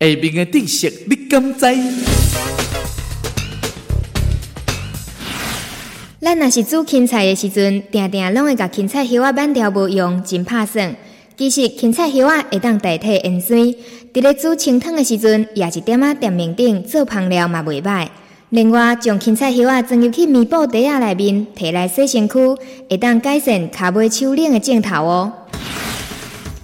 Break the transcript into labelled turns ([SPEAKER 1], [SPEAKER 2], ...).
[SPEAKER 1] 下面的知识你敢知？
[SPEAKER 2] 咱若是煮芹菜的时阵，定定拢会甲芹菜叶啊挽条无用，真拍算。其实芹菜叶啊会当代替盐水，伫咧煮清汤的时阵，也是点啊点面顶做烹料嘛袂歹。另外，将芹菜叶啊装入去面布袋啊内面，摕来洗身躯，会当改善骹尾手冷的症头哦。